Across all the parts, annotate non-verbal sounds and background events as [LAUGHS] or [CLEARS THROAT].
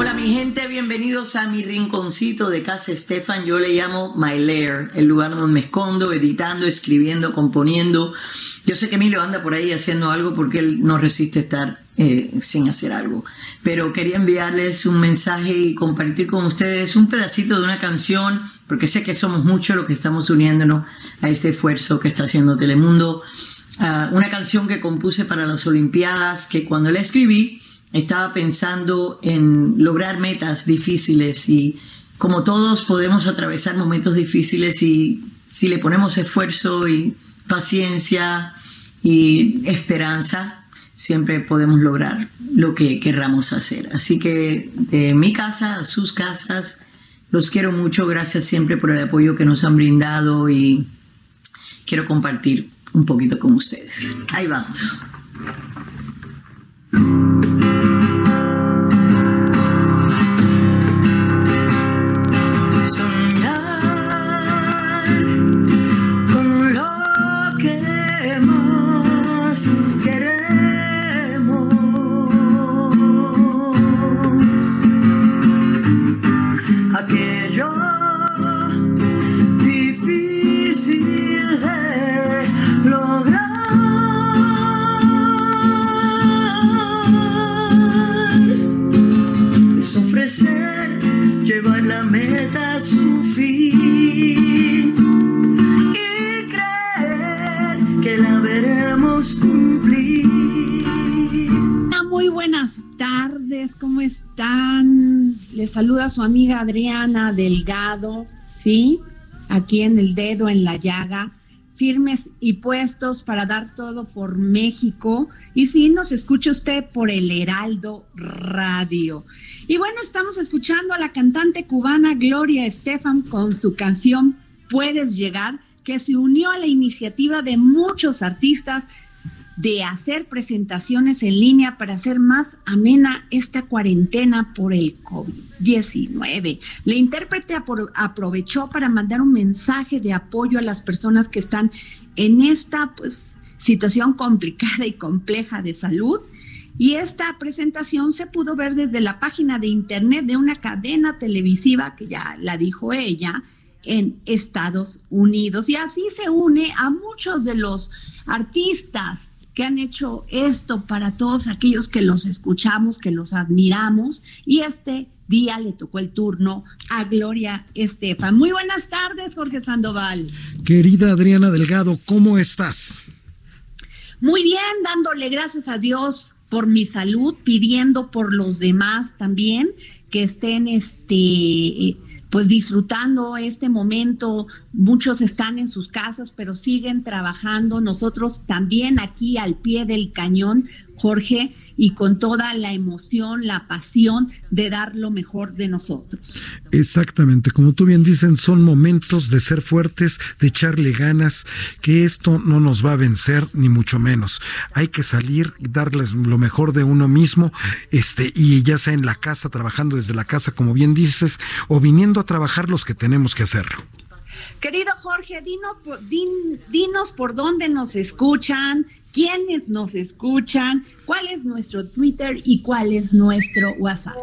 Hola mi gente, bienvenidos a mi rinconcito de casa Estefan. Yo le llamo My Lair, el lugar donde me escondo, editando, escribiendo, componiendo. Yo sé que Emilio anda por ahí haciendo algo porque él no resiste estar eh, sin hacer algo. Pero quería enviarles un mensaje y compartir con ustedes un pedacito de una canción, porque sé que somos muchos los que estamos uniéndonos a este esfuerzo que está haciendo Telemundo. Ah, una canción que compuse para las Olimpiadas, que cuando la escribí, estaba pensando en lograr metas difíciles y como todos podemos atravesar momentos difíciles y si le ponemos esfuerzo y paciencia y esperanza, siempre podemos lograr lo que querramos hacer. Así que de mi casa a sus casas, los quiero mucho, gracias siempre por el apoyo que nos han brindado y quiero compartir un poquito con ustedes. Ahí vamos. Saluda su amiga Adriana Delgado, ¿sí? Aquí en el dedo en la llaga, firmes y puestos para dar todo por México. Y si nos escucha usted por el Heraldo Radio. Y bueno, estamos escuchando a la cantante cubana Gloria Estefan con su canción Puedes llegar, que se unió a la iniciativa de muchos artistas de hacer presentaciones en línea para hacer más amena esta cuarentena por el COVID-19. La intérprete aprovechó para mandar un mensaje de apoyo a las personas que están en esta pues, situación complicada y compleja de salud. Y esta presentación se pudo ver desde la página de internet de una cadena televisiva que ya la dijo ella en Estados Unidos. Y así se une a muchos de los artistas que han hecho esto para todos aquellos que los escuchamos, que los admiramos. Y este día le tocó el turno a Gloria Estefan. Muy buenas tardes, Jorge Sandoval. Querida Adriana Delgado, ¿cómo estás? Muy bien, dándole gracias a Dios por mi salud, pidiendo por los demás también que estén este pues disfrutando este momento. Muchos están en sus casas, pero siguen trabajando. Nosotros también aquí al pie del cañón, Jorge, y con toda la emoción, la pasión de dar lo mejor de nosotros. Exactamente, como tú bien dicen, son momentos de ser fuertes, de echarle ganas, que esto no nos va a vencer ni mucho menos. Hay que salir, darles lo mejor de uno mismo, este y ya sea en la casa trabajando desde la casa, como bien dices, o viniendo a trabajar los que tenemos que hacerlo. Querido Jorge, dinos por dónde nos escuchan, quiénes nos escuchan, cuál es nuestro Twitter y cuál es nuestro WhatsApp.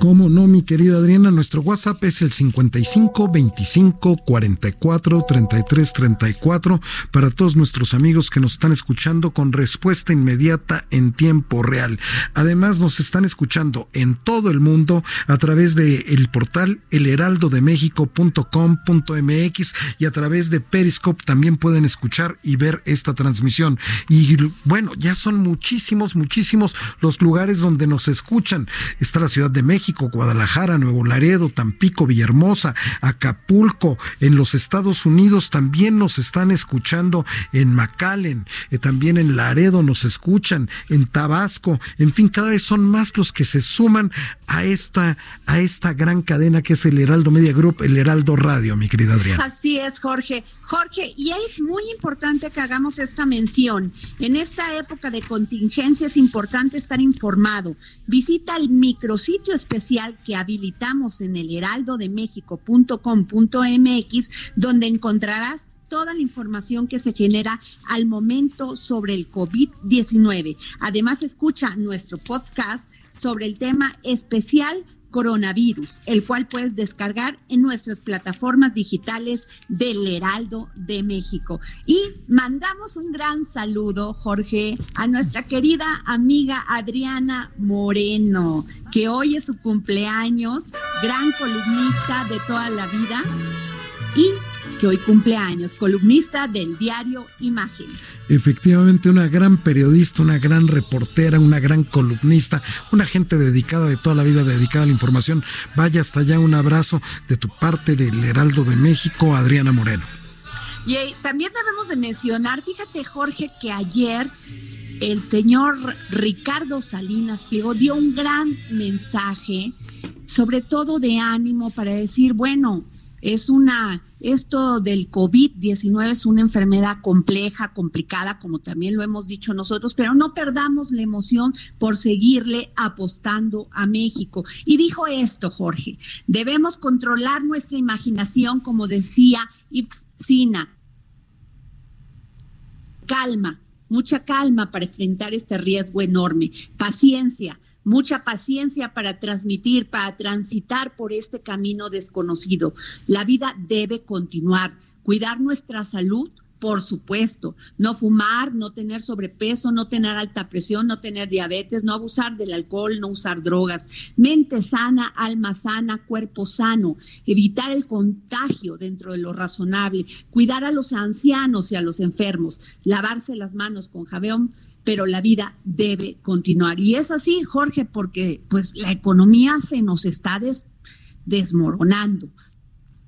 ¿Cómo no, mi querida Adriana? Nuestro WhatsApp es el 55 25 44 33 34 para todos nuestros amigos que nos están escuchando con respuesta inmediata en tiempo real. Además, nos están escuchando en todo el mundo a través de el portal elheraldodemexico.com.mx y a través de Periscope también pueden escuchar y ver esta transmisión. Y bueno, ya son muchísimos, muchísimos los lugares donde nos escuchan. Está la Ciudad de México, Guadalajara, Nuevo Laredo, Tampico, Villahermosa, Acapulco. En los Estados Unidos también nos están escuchando en McAllen, eh, también en Laredo nos escuchan, en Tabasco. En fin, cada vez son más los que se suman a esta, a esta gran cadena que es el Heraldo Media Group, el Heraldo Radio, mi querida Adriana. Así es, Jorge. Jorge, y es muy importante que hagamos esta mención. En esta época de contingencia es importante estar informado. Visita el micrositio especial que habilitamos en el heraldodemexico.com.mx, donde encontrarás toda la información que se genera al momento sobre el COVID-19. Además, escucha nuestro podcast sobre el tema especial coronavirus, el cual puedes descargar en nuestras plataformas digitales del Heraldo de México. Y mandamos un gran saludo, Jorge, a nuestra querida amiga Adriana Moreno, que hoy es su cumpleaños, gran columnista de toda la vida y que hoy cumple años, columnista del diario Imagen. Efectivamente, una gran periodista, una gran reportera, una gran columnista, una gente dedicada de toda la vida, dedicada a la información. Vaya hasta allá un abrazo de tu parte del Heraldo de México, Adriana Moreno. Y eh, también debemos de mencionar, fíjate Jorge, que ayer el señor Ricardo Salinas Pliego dio un gran mensaje, sobre todo de ánimo, para decir, bueno, es una, esto del COVID-19 es una enfermedad compleja, complicada, como también lo hemos dicho nosotros, pero no perdamos la emoción por seguirle apostando a México. Y dijo esto, Jorge, debemos controlar nuestra imaginación, como decía Ipsina. Calma, mucha calma para enfrentar este riesgo enorme. Paciencia mucha paciencia para transmitir, para transitar por este camino desconocido. La vida debe continuar. Cuidar nuestra salud, por supuesto. No fumar, no tener sobrepeso, no tener alta presión, no tener diabetes, no abusar del alcohol, no usar drogas. Mente sana, alma sana, cuerpo sano. Evitar el contagio dentro de lo razonable. Cuidar a los ancianos y a los enfermos. Lavarse las manos con jabón pero la vida debe continuar. Y es así, Jorge, porque pues la economía se nos está desmoronando.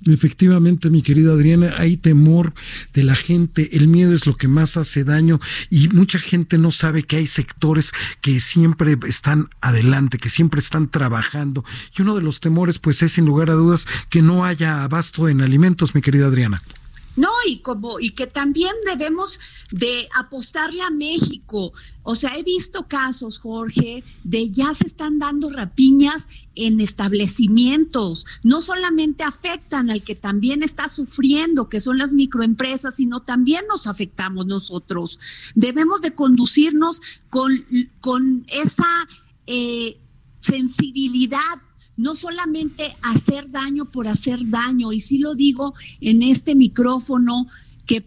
Efectivamente, mi querida Adriana, hay temor de la gente, el miedo es lo que más hace daño y mucha gente no sabe que hay sectores que siempre están adelante, que siempre están trabajando. Y uno de los temores, pues, es sin lugar a dudas que no haya abasto en alimentos, mi querida Adriana. No, y como, y que también debemos de apostarle a México. O sea, he visto casos, Jorge, de ya se están dando rapiñas en establecimientos. No solamente afectan al que también está sufriendo, que son las microempresas, sino también nos afectamos nosotros. Debemos de conducirnos con, con esa eh, sensibilidad no solamente hacer daño por hacer daño, y sí lo digo en este micrófono, que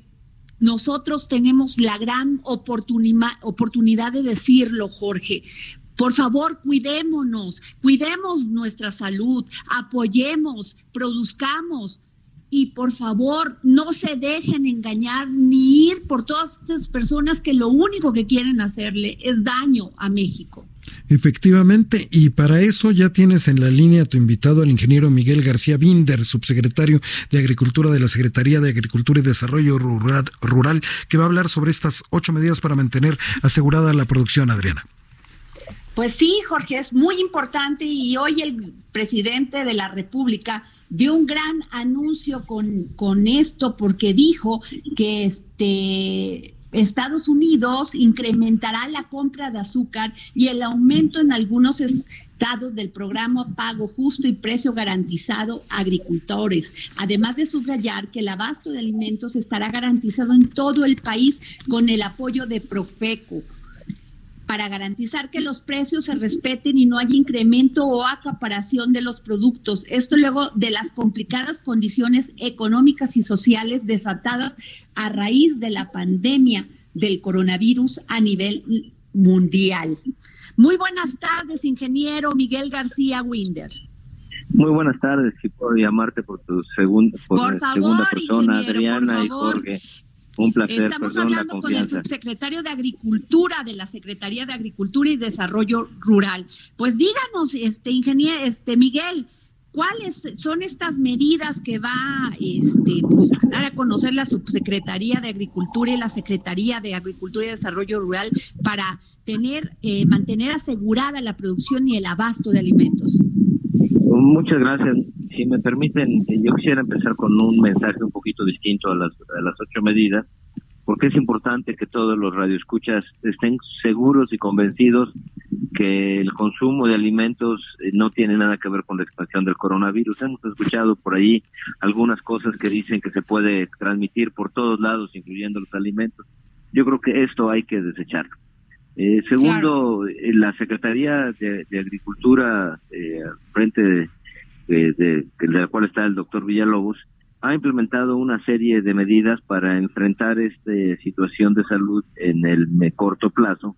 nosotros tenemos la gran oportunidad de decirlo, Jorge. Por favor, cuidémonos, cuidemos nuestra salud, apoyemos, produzcamos, y por favor no se dejen engañar ni ir por todas estas personas que lo único que quieren hacerle es daño a México. Efectivamente, y para eso ya tienes en la línea a tu invitado, el ingeniero Miguel García Binder, subsecretario de Agricultura de la Secretaría de Agricultura y Desarrollo Rural, Rural que va a hablar sobre estas ocho medidas para mantener asegurada la producción, Adriana. Pues sí, Jorge, es muy importante y hoy el presidente de la República dio un gran anuncio con, con esto porque dijo que este Estados Unidos incrementará la compra de azúcar y el aumento en algunos estados del programa Pago Justo y Precio Garantizado a agricultores, además de subrayar que el abasto de alimentos estará garantizado en todo el país con el apoyo de Profeco para garantizar que los precios se respeten y no haya incremento o acaparación de los productos. Esto luego de las complicadas condiciones económicas y sociales desatadas a raíz de la pandemia del coronavirus a nivel mundial. Muy buenas tardes, ingeniero Miguel García Winder. Muy buenas tardes, si puedo llamarte por tu segunda, por, segunda persona, Adriana y Jorge. Un placer. Estamos hablando con el subsecretario de Agricultura de la Secretaría de Agricultura y Desarrollo Rural. Pues díganos, este ingeniero, este Miguel, ¿cuáles son estas medidas que va este, pues, a dar a conocer la subsecretaría de Agricultura y la Secretaría de Agricultura y Desarrollo Rural para tener, eh, mantener asegurada la producción y el abasto de alimentos? Muchas gracias si me permiten, yo quisiera empezar con un mensaje un poquito distinto a las, a las ocho medidas, porque es importante que todos los radioescuchas estén seguros y convencidos que el consumo de alimentos eh, no tiene nada que ver con la expansión del coronavirus. Hemos escuchado por ahí algunas cosas que dicen que se puede transmitir por todos lados, incluyendo los alimentos. Yo creo que esto hay que desecharlo. Eh, segundo, eh, la Secretaría de, Agricultura, eh, frente de de, de, la cual está el doctor Villalobos, ha implementado una serie de medidas para enfrentar esta situación de salud en el corto plazo,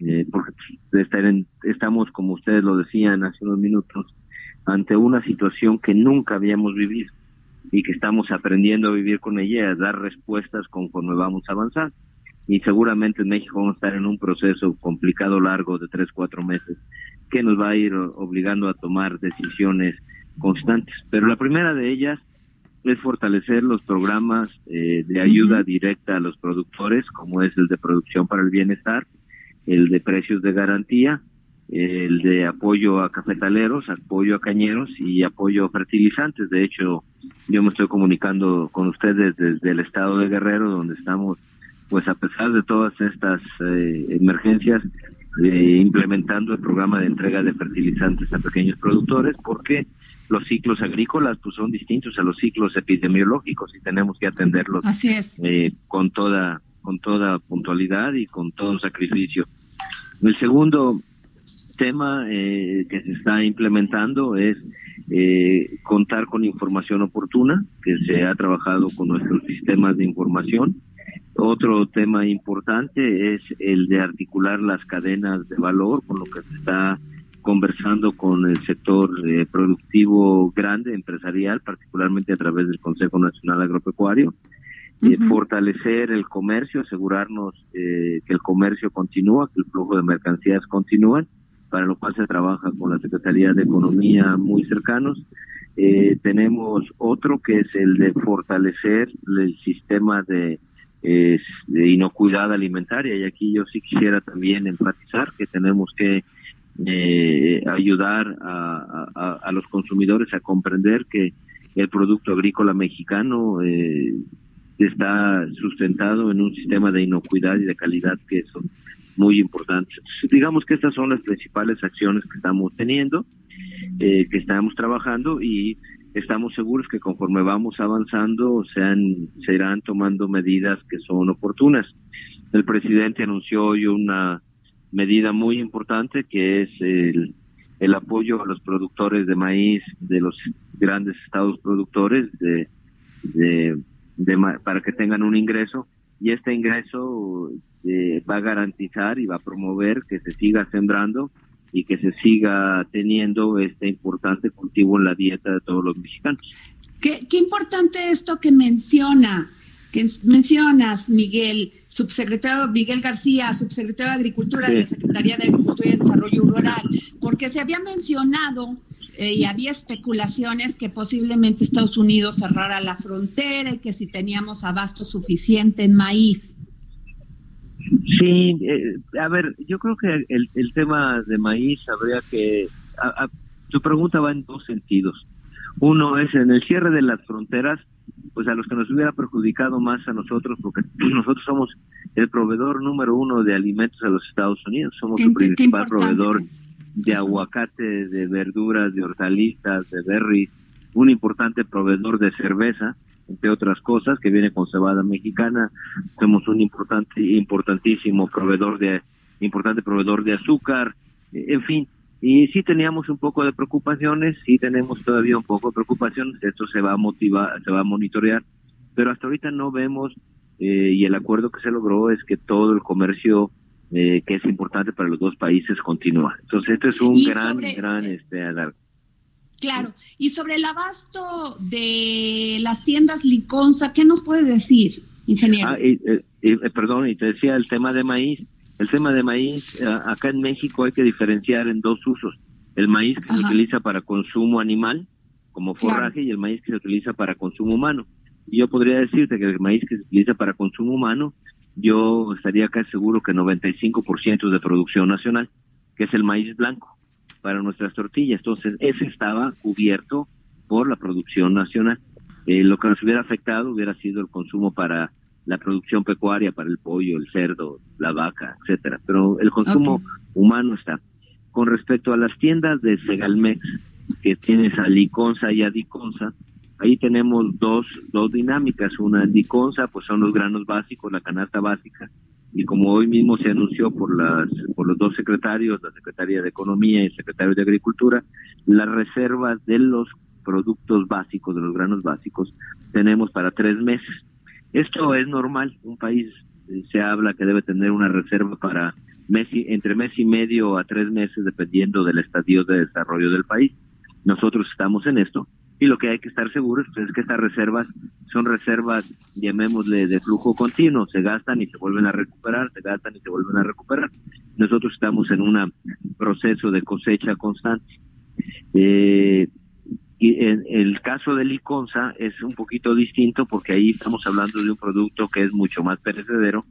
eh, porque estamos, como ustedes lo decían hace unos minutos, ante una situación que nunca habíamos vivido y que estamos aprendiendo a vivir con ella, a dar respuestas conforme vamos a avanzar. Y seguramente en México vamos a estar en un proceso complicado, largo, de tres, cuatro meses, que nos va a ir obligando a tomar decisiones constantes. Pero la primera de ellas es fortalecer los programas eh, de ayuda directa a los productores, como es el de producción para el bienestar, el de precios de garantía, el de apoyo a cafetaleros, apoyo a cañeros y apoyo a fertilizantes. De hecho, yo me estoy comunicando con ustedes desde el estado de Guerrero, donde estamos, pues a pesar de todas estas eh, emergencias, eh, implementando el programa de entrega de fertilizantes a pequeños productores, porque los ciclos agrícolas pues son distintos a los ciclos epidemiológicos y tenemos que atenderlos eh, con toda con toda puntualidad y con todo sacrificio. El segundo tema eh, que se está implementando es eh, contar con información oportuna, que se ha trabajado con nuestros sistemas de información. Otro tema importante es el de articular las cadenas de valor, con lo que se está conversando con el sector eh, productivo grande, empresarial, particularmente a través del Consejo Nacional Agropecuario, eh, fortalecer el comercio, asegurarnos eh, que el comercio continúa, que el flujo de mercancías continúa, para lo cual se trabaja con la Secretaría de Economía muy cercanos. tenemos otro que es el de fortalecer el sistema de, de inocuidad alimentaria y aquí yo sí quisiera también enfatizar que tenemos que eh, ayudar a, a, los consumidores a comprender que el producto agrícola mexicano eh, está sustentado en un sistema de inocuidad y de calidad que son muy importantes. Digamos que estas son las principales acciones que estamos teniendo, eh, que estamos trabajando y estamos seguros que conforme vamos avanzando sean, serán tomando medidas que son oportunas. El presidente anunció hoy una medida muy importante que es el, el apoyo a los productores de maíz de los grandes estados productores de, de, para que tengan un ingreso y este ingreso eh, va a garantizar y va a promover que se siga sembrando y que se siga teniendo este importante cultivo en la dieta de todos los mexicanos. Qué, qué importante esto que menciona que mencionas, Miguel, subsecretario Miguel García, subsecretario de Agricultura de la Secretaría de Agricultura y Desarrollo Rural, porque se había mencionado eh, y había especulaciones que posiblemente Estados Unidos cerrara la frontera y que si teníamos abasto suficiente en maíz. Sí, eh, a ver, yo creo que el, el tema de maíz habría que... tu pregunta va en dos sentidos. Uno es en el cierre de las fronteras, pues a los que nos hubiera perjudicado más a nosotros, porque [CLEARS THROAT] nosotros somos el proveedor número uno de alimentos a los Estados Unidos, somos el principal proveedor de aguacate, de verduras, de hortalizas, de berries, un importante proveedor de cerveza, entre otras cosas, que viene con cebada mexicana, somos un importante, importantísimo proveedor de, importante proveedor de azúcar, en fin, y sí teníamos un poco de preocupaciones, sí tenemos todavía un poco de preocupaciones, esto se va a motivar, se va a monitorear, pero hasta ahorita no vemos, eh, y el acuerdo que se logró es que todo el comercio eh, que es importante para los dos países continúa. Entonces, este es un gran, gran este, alarme. Claro, y sobre el abasto de las tiendas Liconza, ¿qué nos puede decir, ingeniero? Ah, y, perdón, y te decía el tema de maíz. El tema de maíz, acá en México hay que diferenciar en dos usos. El maíz que se utiliza para consumo animal, como forraje, y el maíz que se utiliza para consumo humano. Y yo podría decirte que el maíz que se utiliza para consumo humano, yo estaría casi seguro que 95% de producción nacional, que es el maíz blanco para nuestras tortillas. Entonces, ese estaba cubierto por la producción nacional. Eh, lo que nos hubiera afectado hubiera sido el consumo para la producción pecuaria, para el pollo, el cerdo, la vaca, etcétera. Pero el consumo humano está. Con respecto a las tiendas de Segalmex, que tienes a Liconza y a Diconza, ahí tenemos dos, dos dinámicas. Una en Diconza, pues son los granos básicos, la canasta básica, y como hoy mismo se anunció por las por los dos secretarios, la Secretaría de Economía y el Secretario de Agricultura, las reservas de los productos básicos, de los granos básicos, tenemos para tres meses. Esto es normal, un país eh, se habla que debe tener una reserva para mes entre mes y medio a tres meses, dependiendo del estadio de desarrollo del país. Nosotros estamos en esto y lo que hay que estar seguros es que estas reservas son reservas, llamémosle, de flujo continuo, se gastan y se vuelven a recuperar, se gastan y se vuelven a recuperar. Nosotros estamos en un proceso de cosecha constante. Eh, y en el caso de Liconza es un poquito distinto porque ahí estamos hablando de un producto que es mucho más perecedero,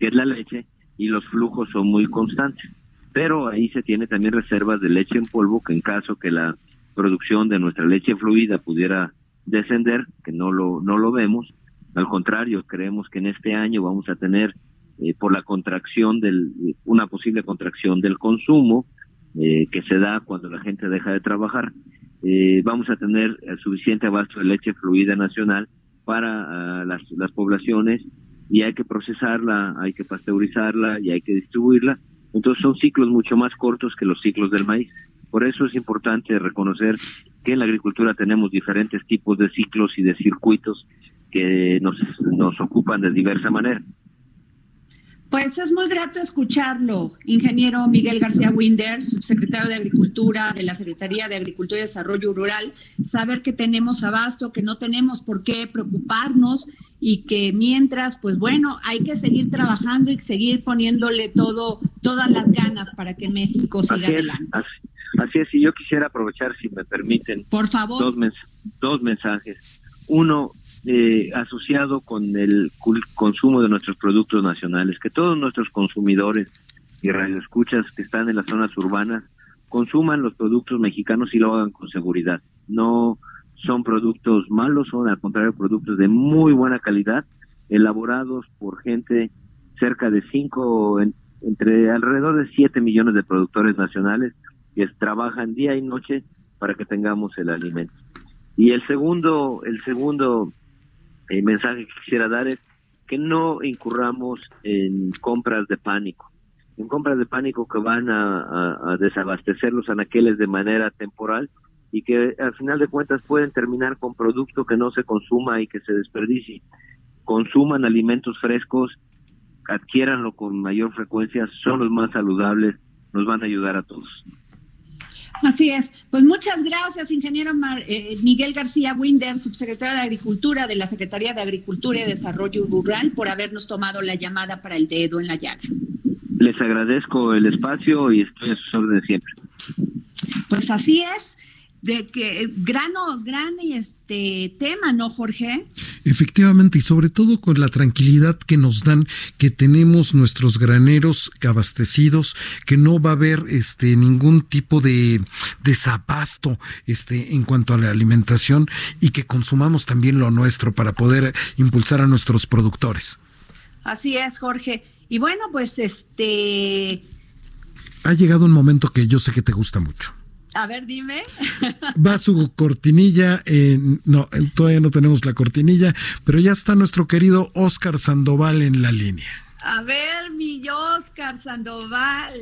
que es la leche, y los flujos son muy constantes. Pero ahí se tiene también reservas de leche en polvo que en caso que la producción de nuestra leche fluida pudiera descender, que no lo, no lo vemos. Al contrario, creemos que en este año vamos a tener, eh, por la contracción del, una posible contracción del consumo, eh, que se da cuando la gente deja de trabajar, eh, vamos a tener suficiente abasto de leche fluida nacional para ah, las, las poblaciones y hay que procesarla, hay que pasteurizarla y hay que distribuirla. Entonces son ciclos mucho más cortos que los ciclos del maíz. Por eso es importante reconocer que en la agricultura tenemos diferentes tipos de ciclos y de circuitos que nos, nos ocupan de diversa manera. Pues es muy grato escucharlo, ingeniero Miguel García Winder, subsecretario de Agricultura de la Secretaría de Agricultura y Desarrollo Rural, saber que tenemos abasto, que no tenemos por qué preocuparnos y que mientras, pues bueno, hay que seguir trabajando y seguir poniéndole todo, todas las ganas para que México siga adelante. Así es, y yo quisiera aprovechar, si me permiten, Por favor. Dos, dos mensajes. Uno, eh, asociado con el consumo de nuestros productos nacionales, que todos nuestros consumidores y radioescuchas que están en las zonas urbanas consuman los productos mexicanos y lo hagan con seguridad. No son productos malos, son al contrario productos de muy buena calidad, elaborados por gente cerca de cinco, entre alrededor de siete millones de productores nacionales que trabajan día y noche para que tengamos el alimento. Y el segundo, el segundo eh, mensaje que quisiera dar es que no incurramos en compras de pánico, en compras de pánico que van a, desabastecer los anaqueles de manera temporal y que al final de cuentas pueden terminar con producto que no se consuma y que se desperdicie. Consuman alimentos frescos, adquiéranlo con mayor frecuencia, son los más saludables, nos van a ayudar a todos. Así es. Pues muchas gracias, ingeniero eh, Miguel García Winder, subsecretario de Agricultura de la Secretaría de Agricultura y Desarrollo Rural, por habernos tomado la llamada para el dedo en la llaga. Les agradezco el espacio y estoy a sus órdenes siempre. Pues así es. De que grano, gran este tema, ¿no, Jorge? Efectivamente, y sobre todo con la tranquilidad que nos dan que tenemos nuestros graneros abastecidos, que no va a haber este ningún tipo de desabasto este en cuanto a la alimentación y que consumamos también lo nuestro para poder impulsar a nuestros productores. Así es, Jorge. Y bueno, pues este ha llegado un momento que yo sé que te gusta mucho. A ver, dime. Va su cortinilla. no, todavía no tenemos la cortinilla, pero ya está nuestro querido Oscar Sandoval en la línea. A ver, mi Oscar Sandoval.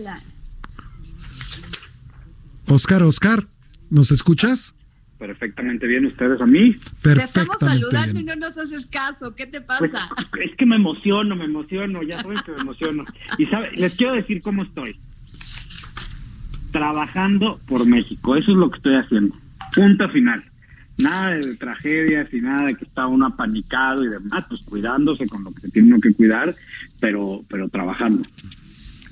Oscar, Oscar, ¿nos escuchas? Perfectamente bien, ustedes a mí. Te estamos saludando y no nos haces caso. ¿Qué te pues, pasa? es que me emociono, me emociono, ya saben que me emociono. Y sabe, les quiero decir cómo estoy trabajando por México. Eso es lo que estoy haciendo. Punto final. Nada de tragedias y nada de que está uno apanicado y demás, pues cuidándose con lo que se tiene que cuidar, pero, pero trabajando.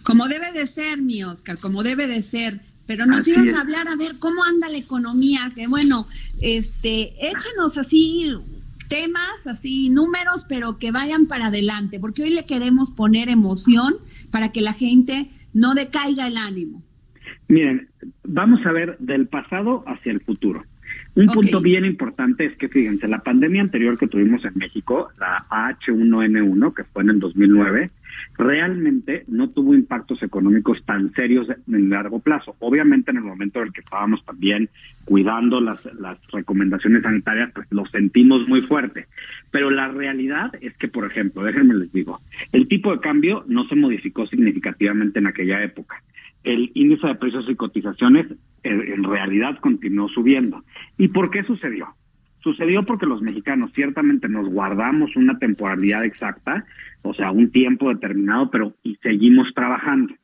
Como debe de ser, mi Oscar, como debe de ser. Pero nos ibas a hablar a ver cómo anda la economía, que bueno, este, échenos así temas, así números, pero que vayan para adelante, porque hoy le queremos poner emoción para que la gente no decaiga el ánimo. Miren, vamos a ver del pasado hacia el futuro. Un punto bien importante es que, fíjense, la pandemia anterior que tuvimos en México, la H1N1, que fue en el 2009, realmente no tuvo impactos económicos tan serios en largo plazo. Obviamente en el momento en el que estábamos también cuidando las, las recomendaciones sanitarias, pues lo sentimos muy fuerte. Pero la realidad es que, por ejemplo, déjenme les digo, el tipo de cambio no se modificó significativamente en aquella época el índice de precios y cotizaciones en realidad continuó subiendo. ¿Y por qué sucedió? Sucedió porque los mexicanos ciertamente nos guardamos una temporalidad exacta, o sea, un tiempo determinado, pero y seguimos trabajando.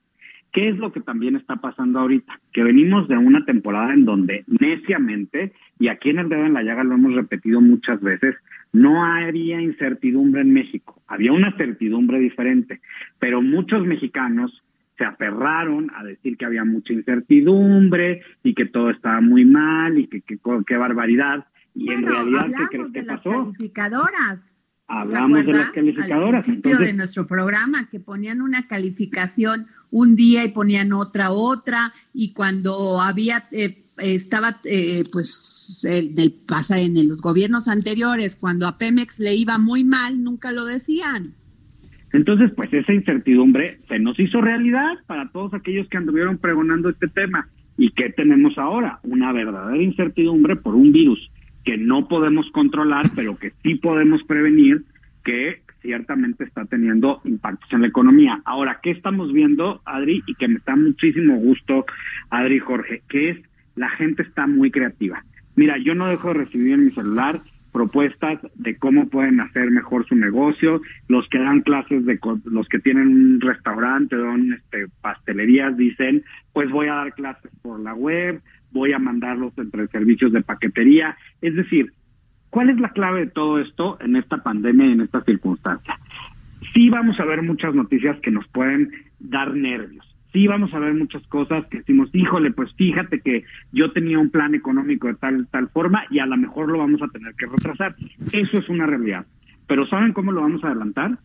¿Qué es lo que también está pasando ahorita? Que venimos de una temporada en donde neciamente, y aquí en el dedo en la llaga lo hemos repetido muchas veces, no había incertidumbre en México, había una certidumbre diferente, pero muchos mexicanos se aferraron a decir que había mucha incertidumbre y que todo estaba muy mal y que qué barbaridad. Y en realidad, ¿qué crees que pasó? Las calificadoras. Hablamos de las calificadoras. Al principio de nuestro programa, que ponían una calificación un día y ponían otra, otra, y cuando había, eh, estaba, eh, pues, el, del, pasa en los gobiernos anteriores, cuando a Pemex le iba muy mal, nunca lo decían. Entonces, pues esa incertidumbre se nos hizo realidad para todos aquellos que anduvieron pregonando este tema. ¿Y qué tenemos ahora? Una verdadera incertidumbre por un virus que no podemos controlar, pero que sí podemos prevenir, que ciertamente está teniendo impactos en la economía. Ahora, ¿qué estamos viendo, Adri? Y que me da muchísimo gusto, Adri Jorge, que es la gente está muy creativa. Mira, yo no dejo de recibir en mi celular propuestas de cómo pueden hacer mejor su negocio, los que dan clases de los que tienen un restaurante, don este pastelerías dicen, pues voy a dar clases por la web, voy a mandarlos entre servicios de paquetería, es decir, ¿cuál es la clave de todo esto en esta pandemia y en esta circunstancia? Sí vamos a ver muchas noticias que nos pueden dar nervios sí vamos a ver muchas cosas que decimos, híjole, pues fíjate que yo tenía un plan económico de tal, tal forma y a lo mejor lo vamos a tener que retrasar. Eso es una realidad. Pero ¿saben cómo lo vamos a adelantar?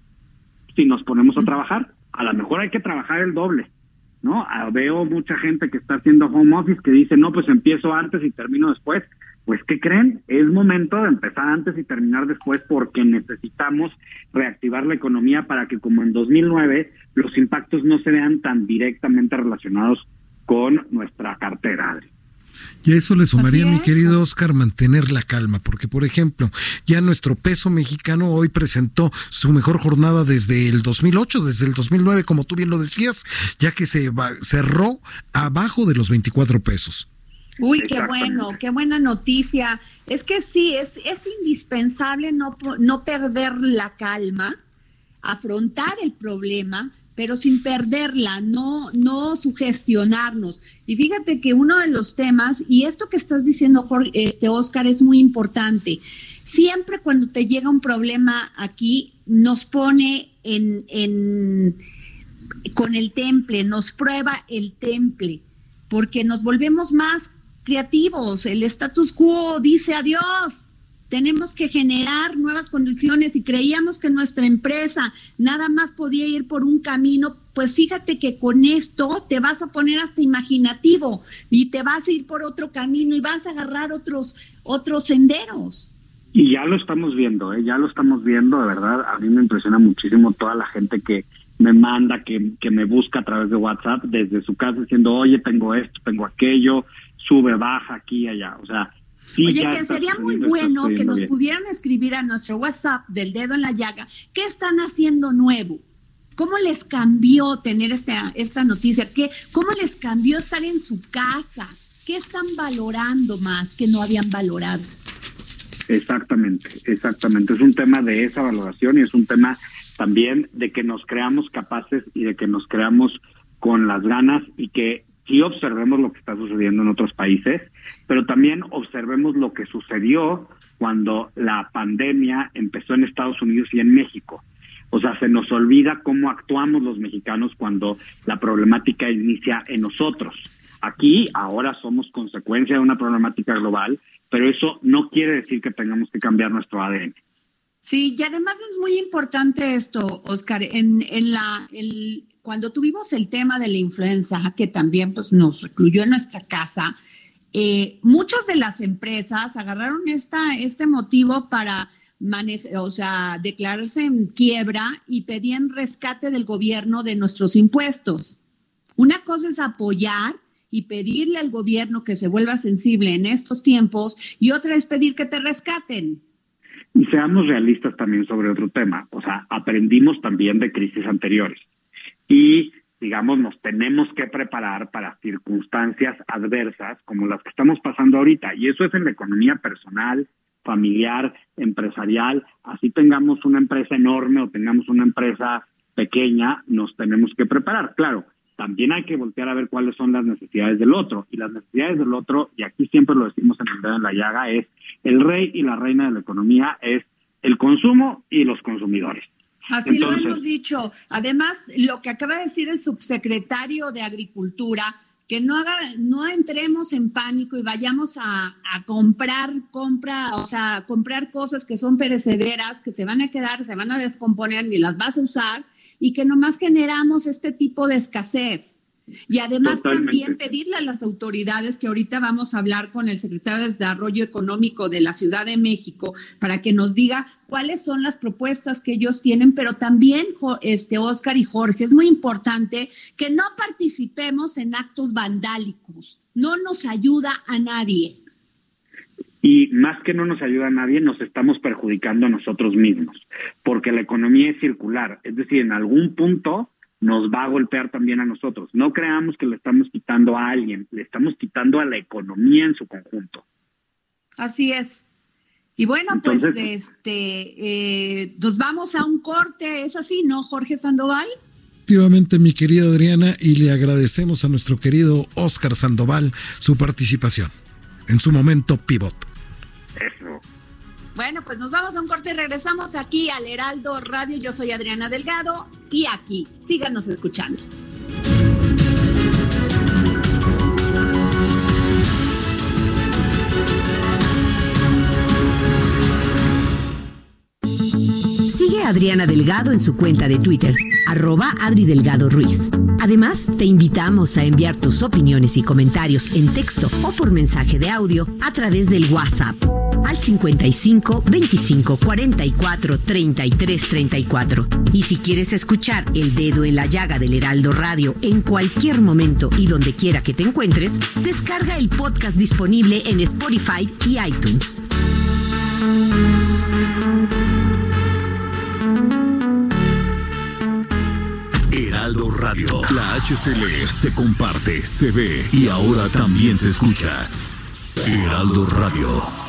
Si nos ponemos a trabajar. A lo mejor hay que trabajar el doble. ¿no? Ah, veo mucha gente que está haciendo home office que dice, no, pues empiezo antes y termino después. Pues, ¿qué creen? Es momento de empezar antes y terminar después porque necesitamos reactivar la economía para que, como en 2009, los impactos no se vean tan directamente relacionados con nuestra cartera, Y a eso le sumaría, mi querido Oscar, mantener la calma, porque por ejemplo, ya nuestro peso mexicano hoy presentó su mejor jornada desde el 2008, desde el 2009, como tú bien lo decías, ya que se cerró abajo de los 24 pesos. Uy, qué bueno, qué buena noticia. Es que sí, es, es indispensable no, no perder la calma, afrontar el problema, pero sin perderla, no, no sugestionarnos. Y fíjate que uno de los temas, y esto que estás diciendo, Jorge, este Oscar, es muy importante. Siempre cuando te llega un problema aquí, nos pone en, en con el temple, nos prueba el temple, porque nos volvemos más creativos. El status quo dice adiós. Tenemos que generar nuevas condiciones y creíamos que nuestra empresa nada más podía ir por un camino. Pues fíjate que con esto te vas a poner hasta imaginativo y te vas a ir por otro camino y vas a agarrar otros, otros senderos. Y ya lo estamos viendo, ¿eh? ya lo estamos viendo, de verdad. A mí me impresiona muchísimo toda la gente que me manda, que, que me busca a través de WhatsApp desde su casa diciendo, oye, tengo esto, tengo aquello, sube, baja aquí, allá. O sea, Oye, que sería muy bueno que nos pudieran escribir a nuestro WhatsApp del dedo en la llaga, ¿qué están haciendo nuevo? ¿Cómo les cambió tener esta, esta noticia? ¿Qué, ¿Cómo les cambió estar en su casa? ¿Qué están valorando más que no habían valorado? Exactamente, exactamente. Es un tema de esa valoración y es un tema también de que nos creamos capaces y de que nos creamos con las ganas y que sí observemos lo que está sucediendo en otros países, pero también observemos lo que sucedió cuando la pandemia empezó en Estados Unidos y en México. O sea, se nos olvida cómo actuamos los mexicanos cuando la problemática inicia en nosotros. Aquí ahora somos consecuencia de una problemática global, pero eso no quiere decir que tengamos que cambiar nuestro ADN. Sí, y además es muy importante esto, Oscar, en, en la, el, cuando tuvimos el tema de la influenza, que también pues, nos recluyó en nuestra casa, eh, muchas de las empresas agarraron esta, este motivo para o sea, declararse en quiebra y pedían rescate del gobierno de nuestros impuestos. Una cosa es apoyar y pedirle al gobierno que se vuelva sensible en estos tiempos y otra es pedir que te rescaten. Y seamos realistas también sobre otro tema, o sea, aprendimos también de crisis anteriores y digamos, nos tenemos que preparar para circunstancias adversas como las que estamos pasando ahorita. Y eso es en la economía personal, familiar, empresarial. Así tengamos una empresa enorme o tengamos una empresa pequeña, nos tenemos que preparar. Claro, también hay que voltear a ver cuáles son las necesidades del otro. Y las necesidades del otro, y aquí siempre lo decimos en el dedo en la llaga, es el rey y la reina de la economía, es el consumo y los consumidores. Así lo hemos dicho. Además, lo que acaba de decir el subsecretario de Agricultura, que no haga, no entremos en pánico y vayamos a, a, comprar, compra, o sea, comprar cosas que son perecederas, que se van a quedar, se van a descomponer, ni las vas a usar, y que nomás generamos este tipo de escasez. Y además también pedirle a las autoridades, que ahorita vamos a hablar con el secretario de Desarrollo Económico de la Ciudad de México, para que nos diga cuáles son las propuestas que ellos tienen, pero también, este, Oscar y Jorge, es muy importante que no participemos en actos vandálicos. No nos ayuda a nadie. Y más que no nos ayuda a nadie, nos estamos perjudicando a nosotros mismos, porque la economía es circular. Es decir, en algún punto nos va a golpear también a nosotros. No creamos que le estamos quitando a alguien, le estamos quitando a la economía en su conjunto. Así es. Y bueno, pues este, eh, nos vamos a un corte, ¿es así, no, Jorge Sandoval? Efectivamente, mi querida Adriana, y le agradecemos a nuestro querido Oscar Sandoval su participación en su momento pivot. Bueno, pues nos vamos a un corte y regresamos aquí al Heraldo Radio. Yo soy Adriana Delgado y aquí síganos escuchando. Sigue a Adriana Delgado en su cuenta de Twitter, arroba Adri Delgado Ruiz. Además, te invitamos a enviar tus opiniones y comentarios en texto o por mensaje de audio a través del WhatsApp al 55 25 44 33 34. Y si quieres escuchar El Dedo en la Llaga del Heraldo Radio en cualquier momento y donde quiera que te encuentres, descarga el podcast disponible en Spotify y iTunes. Heraldo Radio, la HCL se comparte, se ve y ahora también se escucha. Heraldo Radio.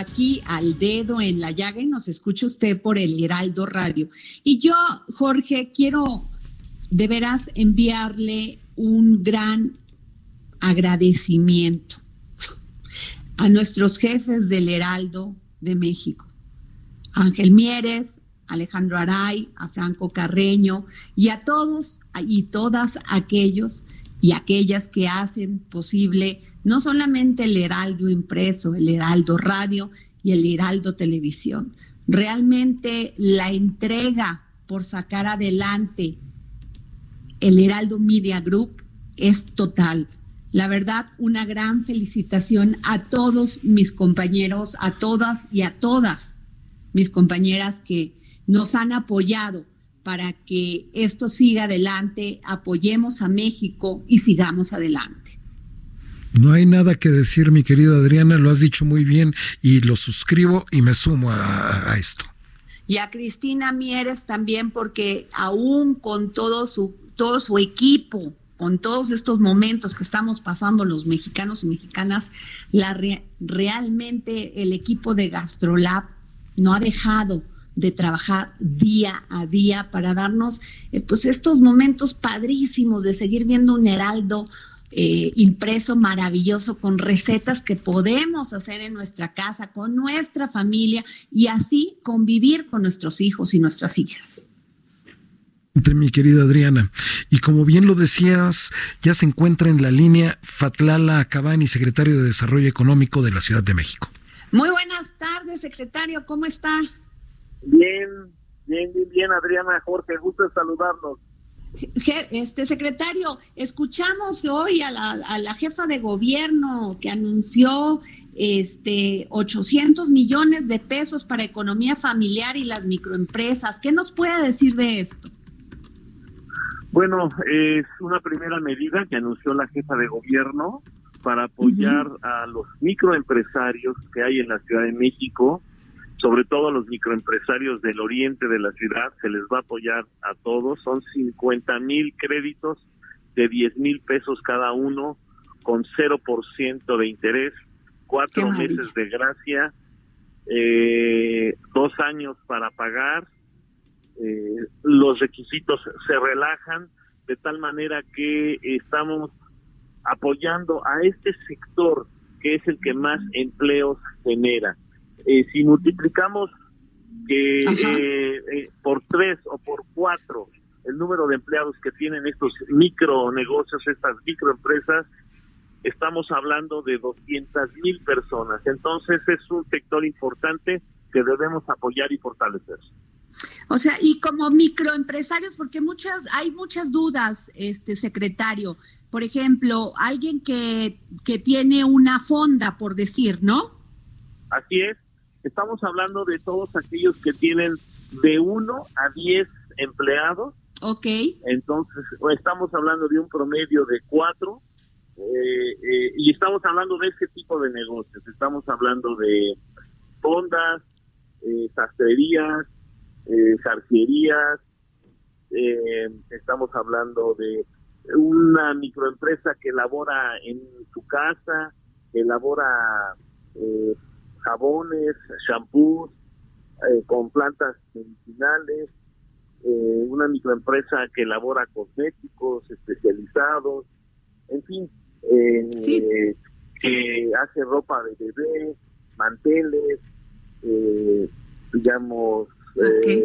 Aquí al dedo en la llaga y nos escucha usted por el Heraldo Radio. Y yo, Jorge, quiero de veras enviarle un gran agradecimiento a nuestros jefes del Heraldo de México, Ángel Mieres, Alejandro Aray, a Franco Carreño y a todos y todas aquellos y aquellas que hacen posible no solamente el Heraldo impreso, el Heraldo Radio y el Heraldo Televisión. Realmente la entrega por sacar adelante el Heraldo Media Group es total. La verdad, una gran felicitación a todos mis compañeros, a todas y a todas mis compañeras que nos han apoyado para que esto siga adelante, apoyemos a México y sigamos adelante. No hay nada que decir, mi querida Adriana, lo has dicho muy bien y lo suscribo y me sumo a, esto. Y a Cristina Mieres también, porque aún con todo su, todo su equipo, con todos estos momentos que estamos pasando los mexicanos y mexicanas, la re, realmente el equipo de GastroLab no ha dejado de trabajar día a día para darnos eh, pues estos momentos padrísimos de seguir viendo un heraldo eh, impreso maravilloso con recetas que podemos hacer en nuestra casa, con nuestra familia y así convivir con nuestros hijos y nuestras hijas. Mi querida Adriana, y como bien lo decías, ya se encuentra en la línea Fatlala Cabani, secretario de Desarrollo Económico de la Ciudad de México. Muy buenas tardes, secretario, ¿cómo está? Bien, bien, bien, bien, Adriana, Jorge, gusto de saludarnos. Este secretario, escuchamos hoy a la, a la, jefa de gobierno que anunció este 800 millones de pesos para economía familiar y las microempresas. ¿Qué nos puede decir de esto? Bueno, es una primera medida que anunció la jefa de gobierno para apoyar uh -huh. a los microempresarios que hay en la Ciudad de México sobre todo a los microempresarios del oriente de la ciudad, se les va a apoyar a todos. Son 50 mil créditos de 10 mil pesos cada uno, con 0% de interés, cuatro meses de gracia, eh, dos años para pagar. Eh, los requisitos se relajan de tal manera que estamos apoyando a este sector que es el que más empleos genera eh, si multiplicamos que eh, eh, por tres o por cuatro el número de empleados que tienen estos micronegocios, estas microempresas, estamos hablando de 200 mil personas. Entonces es un sector importante que debemos apoyar y fortalecer. O sea, y como microempresarios, porque muchas, hay muchas dudas, este secretario. Por ejemplo, alguien que, que tiene una fonda, por decir, ¿no? Así es. Estamos hablando de todos aquellos que tienen de uno a 10 empleados. Ok. Entonces, estamos hablando de un promedio de cuatro. Eh, eh, y estamos hablando de ese tipo de negocios. Estamos hablando de fondas, eh, sastrerías, eh, jarcierías. estamos hablando de una microempresa que elabora en su casa, que elabora eh, jabones, shampoos, eh, con plantas medicinales, eh, una microempresa que elabora cosméticos especializados, en fin, eh, sí. que hace ropa de bebé, manteles, digamos, okay.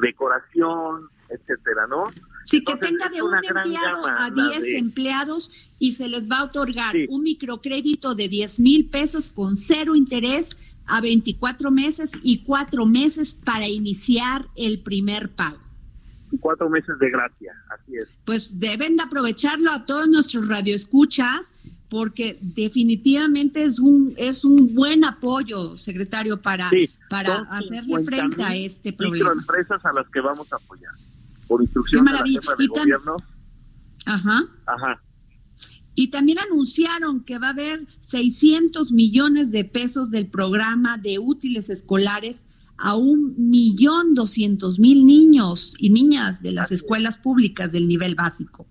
decoración, etcétera, ¿no? Sí, que tenga de un empleado a 10 de... empleados y se les va a otorgar sí. un microcrédito de 10 mil pesos con cero interés a 24 meses y cuatro meses para iniciar el primer pago. Y cuatro meses de gracia, así es. Pues deben de aprovecharlo a todos nuestros radioescuchas porque definitivamente es un es un buen apoyo, secretario, para, sí, para hacerle frente a este problema. Microempresas a las que vamos a apoyar por instrucción de la jefa de gobierno. Ajá. Ajá. Y también anunciaron que va a haber 600 millones de pesos del programa de útiles escolares a un millón doscientos mil niños y niñas de las escuelas públicas del nivel básico.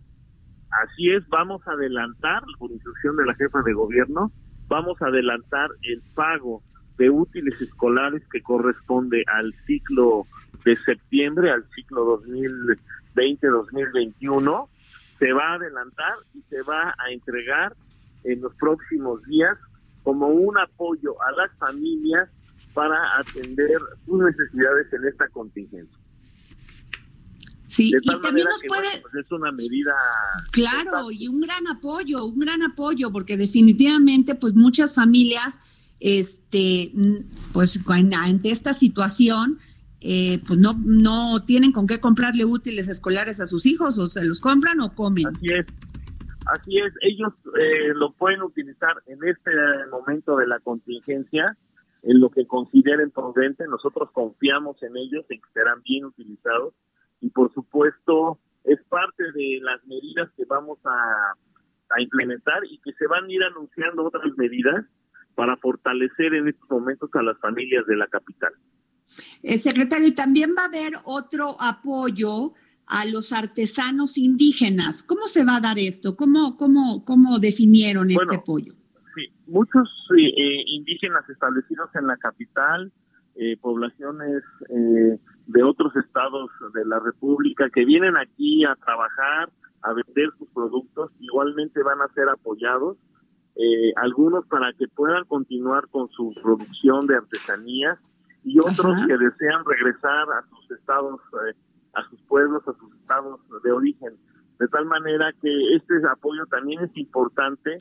Así es, vamos a adelantar, por instrucción de la jefa de gobierno, vamos a adelantar el pago de útiles escolares que corresponde al ciclo de septiembre, al ciclo 2020-2021. Se va a adelantar y se va a entregar en los próximos días como un apoyo a las familias para atender sus necesidades en esta contingencia. Sí, y también nos puede... Pues, es una medida... Claro, y un gran apoyo, un gran apoyo, porque definitivamente pues muchas familias, este, pues ante esta situación, eh, pues no, no tienen con qué comprarle útiles escolares a sus hijos, o se los compran o comen. Así es, así es, ellos eh, lo pueden utilizar en este momento de la contingencia, en lo que consideren prudente, nosotros confiamos en ellos, en que serán bien utilizados y por supuesto es parte de las medidas que vamos a, implementar y que se van a ir anunciando otras medidas para fortalecer en estos momentos a las familias de la capital. Eh, secretario, y también va a haber otro apoyo a los artesanos indígenas. ¿Cómo se va a dar esto? ¿Cómo, cómo, cómo definieron este apoyo? Sí, muchos eh, indígenas establecidos en la capital, eh, poblaciones eh, de otros estados de la República que vienen aquí a trabajar, a vender sus productos, igualmente van a ser apoyados, eh, algunos para que puedan continuar con su producción de artesanías y otros que desean regresar a sus estados, eh, a sus pueblos, a sus estados de origen. De tal manera que este apoyo también es importante,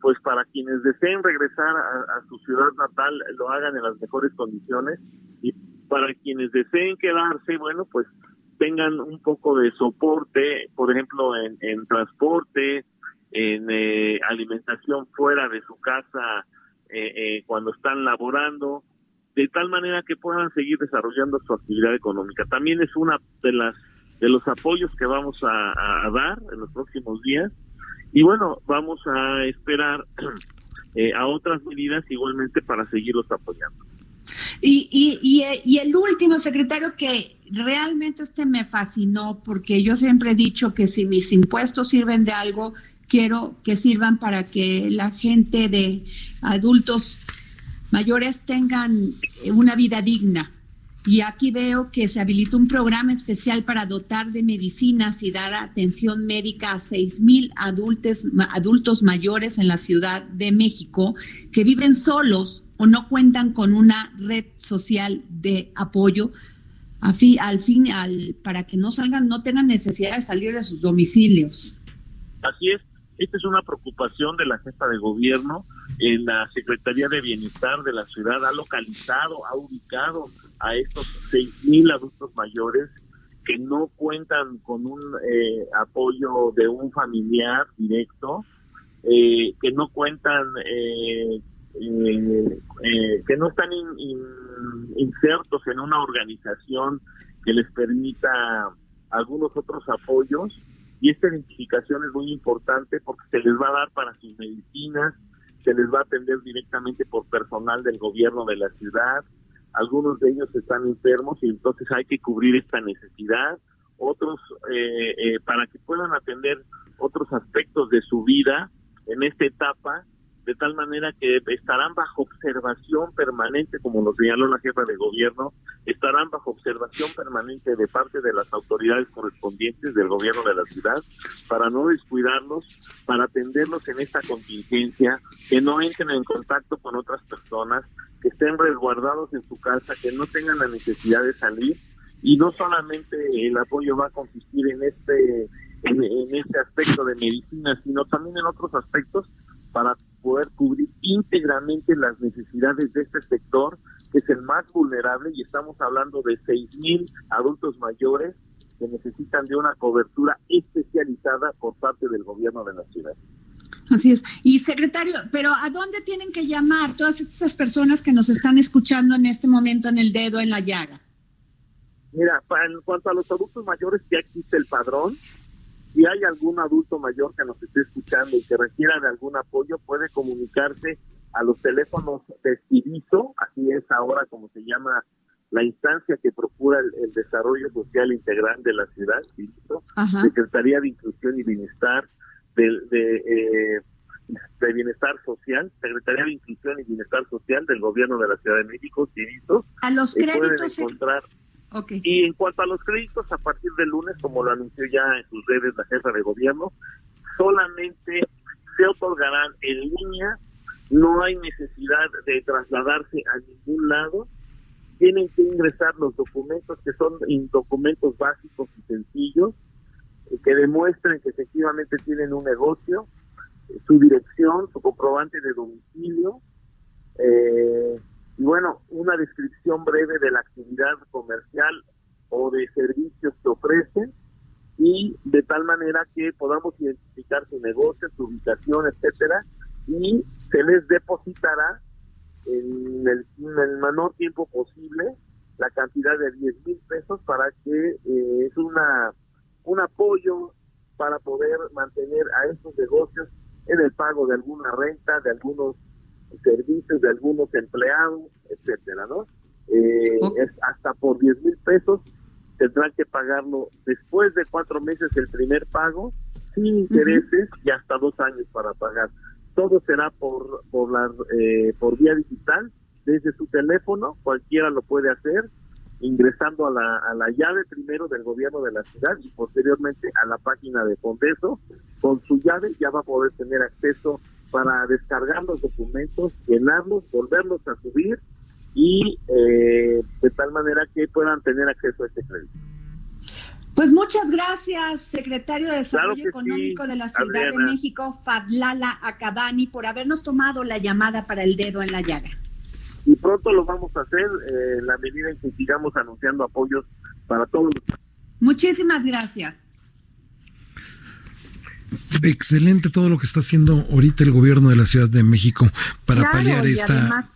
pues para quienes deseen regresar a su ciudad natal, lo hagan en las mejores condiciones y para quienes deseen quedarse, bueno, pues tengan un poco de soporte, por ejemplo, en, en transporte, en eh, alimentación fuera de su casa eh, eh, cuando están laborando, de tal manera que puedan seguir desarrollando su actividad económica. También es una de las de los apoyos que vamos a, dar en los próximos días y bueno, vamos a esperar [CLEARS THROAT] a otras medidas igualmente para seguirlos apoyando. Y, y, y, el último secretario que realmente este me fascinó porque yo siempre he dicho que si mis impuestos sirven de algo, quiero que sirvan para que la gente de adultos mayores tengan una vida digna. Y aquí veo que se habilitó un programa especial para dotar de medicinas y dar atención médica a seis mil adultos, adultos mayores en la Ciudad de México que viven solos o no cuentan con una red social de apoyo al fin al, para que no salgan, no tengan necesidad de salir de sus domicilios. Así es, esta es una preocupación de la jefa de gobierno. En la Secretaría de Bienestar de la ciudad ha localizado, ha ubicado a estos seis mil adultos mayores que no cuentan con un eh, apoyo de un familiar directo, eh, que no cuentan eh, eh, que no están insertos en una organización que les permita algunos otros apoyos y esta identificación es muy importante porque se les va a dar para sus medicinas, se les va a atender directamente por personal del gobierno de la ciudad, algunos de ellos están enfermos y entonces hay que cubrir esta necesidad, otros eh, eh, para que puedan atender otros aspectos de su vida en esta etapa de tal manera que estarán bajo observación permanente, como lo señaló la jefa de gobierno, estarán bajo observación permanente de parte de las autoridades correspondientes del gobierno de la ciudad, para no descuidarlos, para atenderlos en esta contingencia, que no entren en contacto con otras personas, que estén resguardados en su casa, que no tengan la necesidad de salir, y no solamente el apoyo va a consistir en este en, en este aspecto de medicina, sino también en otros aspectos para poder cubrir íntegramente las necesidades de este sector, que es el más vulnerable, y estamos hablando de mil adultos mayores que necesitan de una cobertura especializada por parte del gobierno de la ciudad. Así es. Y secretario, pero ¿a dónde tienen que llamar todas estas personas que nos están escuchando en este momento en el dedo en la llaga? Mira, en cuanto a los adultos mayores, ya existe el padrón, si hay algún adulto mayor que nos esté escuchando y que requiera de algún apoyo, puede comunicarse a los teléfonos de Civiso, así es ahora como se llama la instancia que procura el, desarrollo social integral de la ciudad, Secretaría de Inclusión y Bienestar, de, de, eh, de, Bienestar Social, Secretaría de Inclusión y Bienestar Social del Gobierno de la Ciudad de México, Civitos. A los créditos. Encontrar, Y en cuanto a los créditos, a partir del lunes, como lo anunció ya en sus redes la jefa de gobierno, solamente se otorgarán en línea, no hay necesidad de trasladarse a ningún lado, tienen que ingresar los documentos que son documentos básicos y sencillos, eh, que demuestren que efectivamente tienen un negocio, su dirección, su comprobante de domicilio, eh, y bueno, una descripción breve de la actividad comercial o de servicios que ofrecen, y de tal manera que podamos identificar su negocio, su ubicación, etcétera, y se les depositará en el, menor tiempo posible la cantidad de 10 mil pesos para que eh, es una un apoyo para poder mantener a estos negocios en el pago de alguna renta, de algunos servicios, de algunos empleados, etcétera, ¿no? Eh, es hasta por 10 mil pesos tendrán que pagarlo después de cuatro meses el primer pago, sin intereses y hasta dos años para pagar. Todo será por por la eh, por vía digital desde su teléfono, cualquiera lo puede hacer ingresando a la, a la llave primero del gobierno de la ciudad y posteriormente a la página de Fondeso. Con su llave ya va a poder tener acceso para descargar los documentos, llenarlos, volverlos a subir y eh, de tal manera que puedan tener acceso a este crédito. Pues muchas gracias, secretario de Desarrollo Económico de la Ciudad de México, Fadlala Acabani, por habernos tomado la llamada para el dedo en la llaga. Y pronto lo vamos a hacer eh, en la medida en que sigamos anunciando apoyos para todos. Muchísimas gracias. Excelente todo lo que está haciendo ahorita el gobierno de la Ciudad de México para paliar esta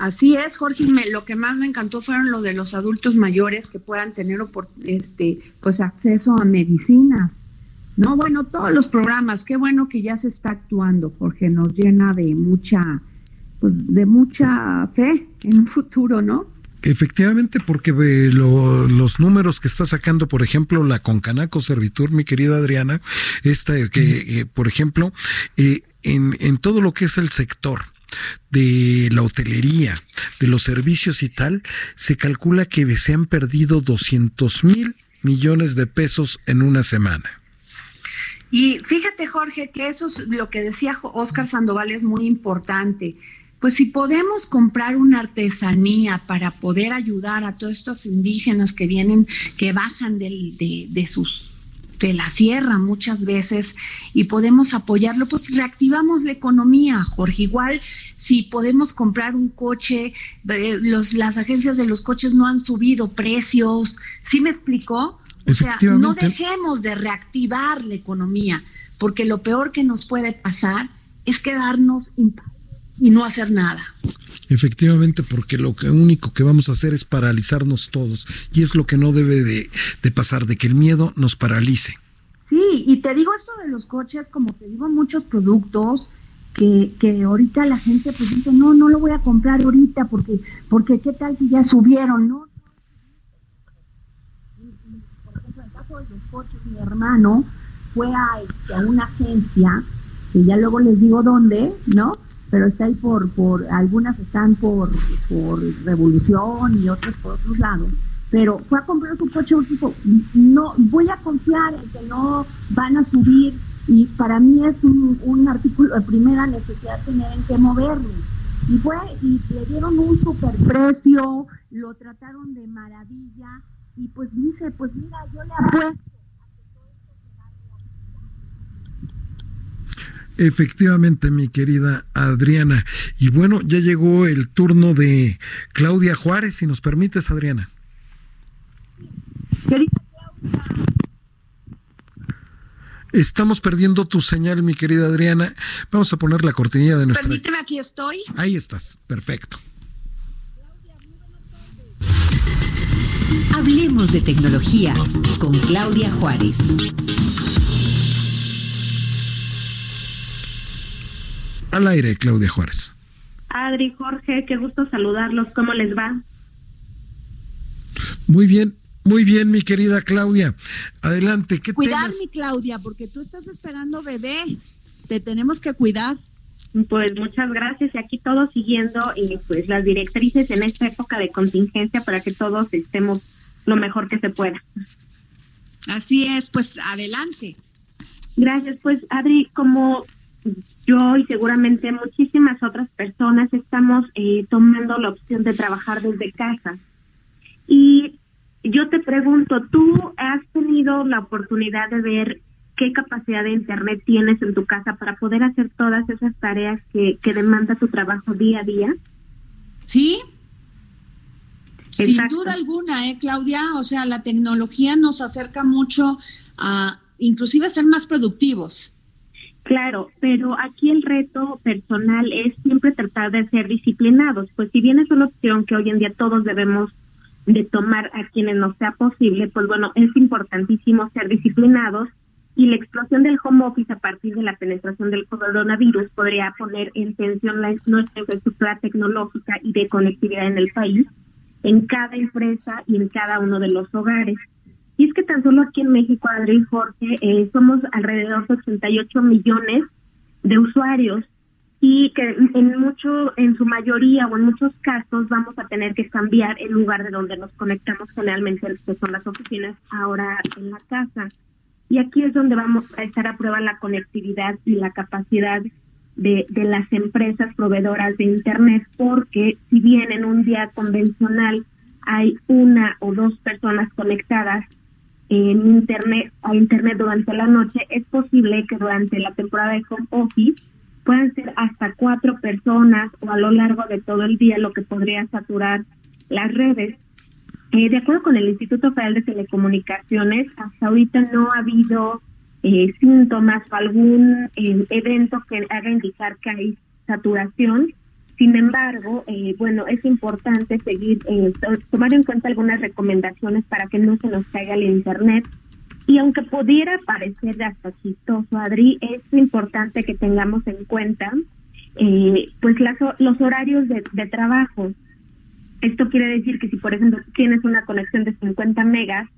Así es, Jorge, lo que más me encantó fueron lo de los adultos mayores que puedan tener este, pues acceso a medicinas. No, bueno, todos los programas, qué bueno que ya se está actuando, Jorge, nos llena de mucha pues de mucha fe en un futuro, ¿no? Efectivamente, porque eh, los números que está sacando, por ejemplo, la Concanaco Servitur, mi querida Adriana, esta que, eh, por ejemplo, eh, en, en todo lo que es el sector, de la hotelería, de los servicios y tal, se calcula que se han perdido 200 mil millones de pesos en una semana. Y fíjate, Jorge, que eso es lo que decía Oscar Sandoval es muy importante. Pues si podemos comprar una artesanía para poder ayudar a todos estos indígenas que vienen, que bajan de, de sus de la sierra muchas veces y podemos apoyarlo, pues reactivamos la economía, Jorge. Igual si podemos comprar un coche, eh, los, las agencias de los coches no han subido precios, ¿sí me explicó? O sea, no dejemos de reactivar la economía, porque lo peor que nos puede pasar es quedarnos y no hacer nada. Efectivamente, porque lo único que vamos a hacer es paralizarnos todos y es lo que no debe de, pasar, de que el miedo nos paralice. Sí, y te digo esto de los coches, como te digo, muchos productos que, que ahorita la gente pues dice, no, no lo voy a comprar ahorita porque, porque qué tal si ya subieron, ¿no? Por ejemplo, en el caso de los coches, mi hermano fue a, este, a una agencia, que ya luego les digo dónde, ¿no? Pero está ahí por, por algunas están por, por revolución y otras por otros lados. Pero fue a comprar su coche tipo, no, voy a confiar en que no van a subir y para mí es un, un artículo de primera necesidad tener en qué moverlo. Y fue y le dieron un super precio, lo trataron de maravilla y pues dice, pues mira, yo le apuesto Efectivamente, mi querida Adriana. Y bueno, ya llegó el turno de Claudia Juárez, si nos permites, Adriana. Estamos perdiendo tu señal, mi querida Adriana. Vamos a poner la cortinilla de nuestra. Permíteme, aquí estoy. Ahí estás, perfecto. Hablemos de tecnología con Claudia Juárez. Al aire, Claudia Juárez. Adri, Jorge, qué gusto saludarlos. ¿Cómo les va? Muy bien, muy bien, mi querida Claudia. Adelante, ¿qué Cuidar, mi Claudia, porque tú estás esperando bebé. Te tenemos que cuidar. Pues muchas gracias y aquí todos siguiendo y pues las directrices en esta época de contingencia para que todos estemos lo mejor que se pueda. Así es, pues adelante. Gracias, pues Adri, como yo y seguramente muchísimas otras personas estamos eh, tomando la opción de trabajar desde casa. Y yo te pregunto, ¿tú has tenido la oportunidad de ver qué capacidad de Internet tienes en tu casa para poder hacer todas esas tareas que, que demanda tu trabajo día a día? Sí. Sin duda alguna, ¿eh, Claudia? O sea, la tecnología nos acerca mucho a inclusive ser más productivos. Claro, pero aquí el reto personal es siempre tratar de ser disciplinados, pues si bien es una opción que hoy en día todos debemos de tomar a quienes no sea posible, pues bueno, es importantísimo ser disciplinados y la explosión del home office a partir de la penetración del coronavirus podría poner en tensión la, nuestra infraestructura tecnológica y de conectividad en el país, en cada empresa y en cada uno de los hogares. Y es que tan solo aquí en México, Adri y Jorge, eh, somos alrededor de 88 millones de usuarios y que en mucho, en su mayoría o en muchos casos vamos a tener que cambiar el lugar de donde nos conectamos generalmente, que son las oficinas, ahora en la casa. Y aquí es donde vamos a estar a prueba la conectividad y la capacidad de, de las empresas proveedoras de Internet, porque si bien en un día convencional hay una o dos personas conectadas, en internet a internet durante la noche, es posible que durante la temporada de home office puedan ser hasta cuatro personas o a lo largo de todo el día, lo que podría saturar las redes. Eh, de acuerdo con el Instituto Federal de Telecomunicaciones, hasta ahorita no ha habido eh, síntomas o algún eh, evento que haga indicar que hay saturación sin embargo, eh, bueno, es importante seguir, eh, tomar en cuenta algunas recomendaciones para que no se nos caiga el Internet. Y aunque pudiera parecer hasta chistoso, Adri, es importante que tengamos en cuenta eh, pues los horarios de, de trabajo. Esto quiere decir que si, por ejemplo, tienes una conexión de 50 megas,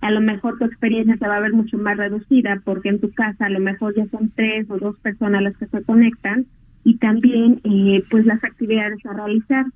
a lo mejor tu experiencia se va a ver mucho más reducida porque en tu casa a lo mejor ya son tres o dos personas las que se conectan y también eh, pues las actividades a realizar.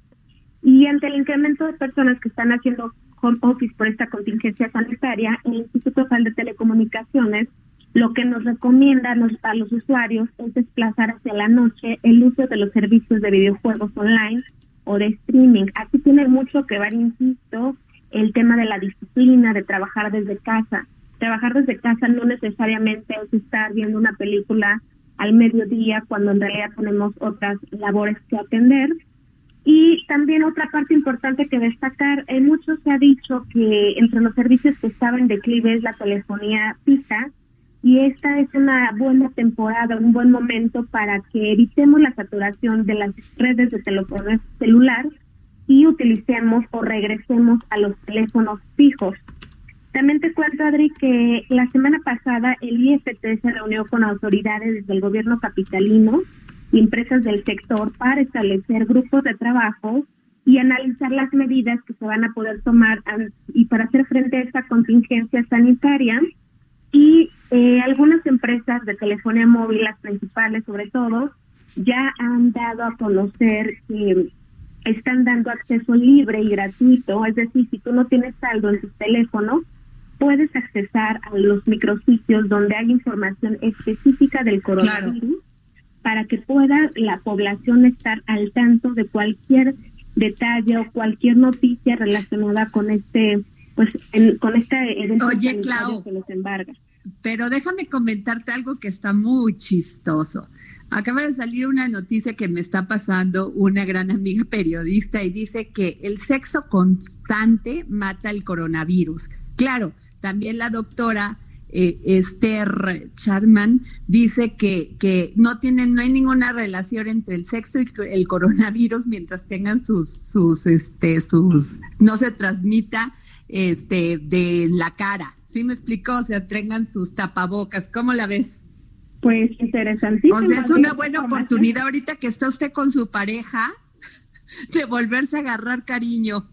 Y ante el incremento de personas que están haciendo home office por esta contingencia sanitaria, el Instituto Federal de Telecomunicaciones lo que nos recomienda a los, usuarios es desplazar hacia la noche el uso de los servicios de videojuegos online o de streaming. Aquí tiene mucho que ver, insisto, el tema de la disciplina, de trabajar desde casa. Trabajar desde casa no necesariamente es estar viendo una película al mediodía cuando en realidad tenemos otras labores que atender. Y también otra parte importante que destacar, en mucho se ha dicho que entre los servicios que estaban en declive es la telefonía fija y esta es una buena temporada, un buen momento para que evitemos la saturación de las redes de telefonía celular y utilicemos o regresemos a los teléfonos fijos. También te cuento, Adri, que la semana pasada el IFT se reunió con autoridades del gobierno capitalino y empresas del sector para establecer grupos de trabajo y analizar las medidas que se van a poder tomar y para hacer frente a esta contingencia sanitaria. Y eh, algunas empresas de telefonía móvil, las principales sobre todo, ya han dado a conocer que están dando acceso libre y gratuito, es decir, si tú no tienes saldo en tu teléfono, puedes accesar a los micrositios donde hay información específica del coronavirus para que pueda la población estar al tanto de cualquier detalle o cualquier noticia relacionada con este pues con este evento Oye, Clau, que los embarga. Pero déjame comentarte algo que está muy chistoso. Acaba de salir una noticia que me está pasando una gran amiga periodista y dice que el sexo constante mata el coronavirus. Claro, también la doctora eh, Esther Charman dice que, que no tienen, no hay ninguna relación entre el sexo y el coronavirus mientras tengan sus, sus, este, sus, no se transmita este, de la cara. ¿Sí me explicó? O sea, tengan sus tapabocas. ¿Cómo la ves? Pues interesantísimo. O sea, es una buena oportunidad ahorita que está usted con su pareja de volverse a agarrar cariño.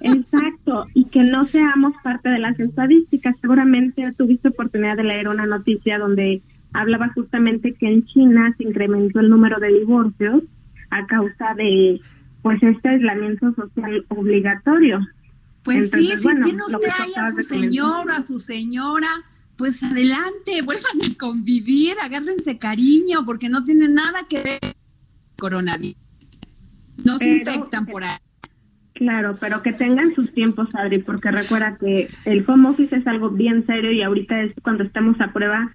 Exacto y que no seamos parte de las estadísticas. Seguramente tuviste oportunidad de leer una noticia donde hablaba justamente que en China se incrementó el número de divorcios a causa de pues este aislamiento social obligatorio. Pues sí, si tiene usted ahí a su señor o a su señora, pues adelante, [LAUGHS] vuelvan a convivir, agárrense cariño, porque no tiene nada que ver con coronavirus. No se infectan por ahí. Claro, pero que tengan sus tiempos, Adri, porque recuerda que el home office es algo bien serio y ahorita es cuando estamos a prueba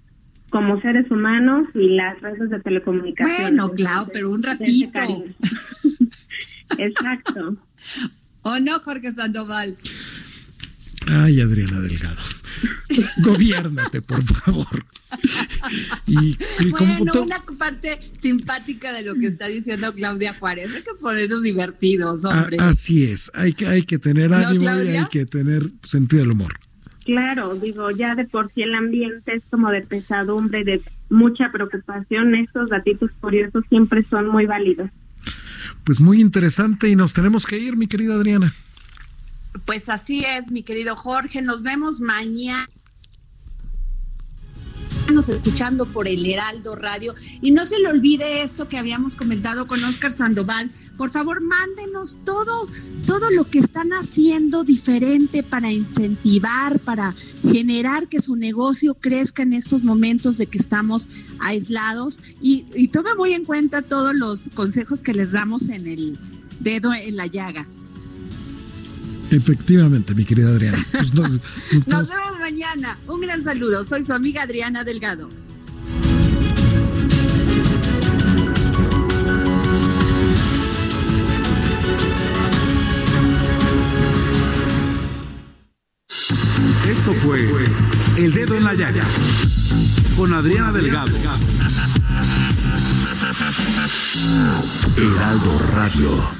como seres humanos y las redes de telecomunicación. Bueno, claro, pero un ratito. [LAUGHS] Exacto. [LAUGHS] ¿O no, Jorge Sandoval? Ay, Adriana Delgado. Gobiérnate, por favor. Y, bueno, una parte simpática de lo que está diciendo Claudia Juárez. Hay que ponernos divertidos, hombre. así es. Hay que, hay que tener ánimo y hay que tener sentido del humor. Claro, digo, ya de por sí el ambiente es como de pesadumbre, de mucha preocupación. Estos datitos curiosos siempre son muy válidos. Pues muy interesante y nos tenemos que ir, mi querida Adriana. Pues así es, mi querido Jorge. Nos vemos mañana escuchando por el Heraldo Radio. Y no se le olvide esto que habíamos comentado con Oscar Sandoval. Por favor, mándenos todo, todo lo que están haciendo diferente para incentivar, para generar que su negocio crezca en estos momentos de que estamos aislados. Y, y tome muy en cuenta todos los consejos que les damos en el dedo en la llaga. Efectivamente, mi querida Adriana. [LAUGHS] Pues nos, vemos mañana. Un gran saludo. Soy su amiga Adriana Delgado. Esto fue El Dedo en la Llaga con Adriana Delgado. Heraldo Radio.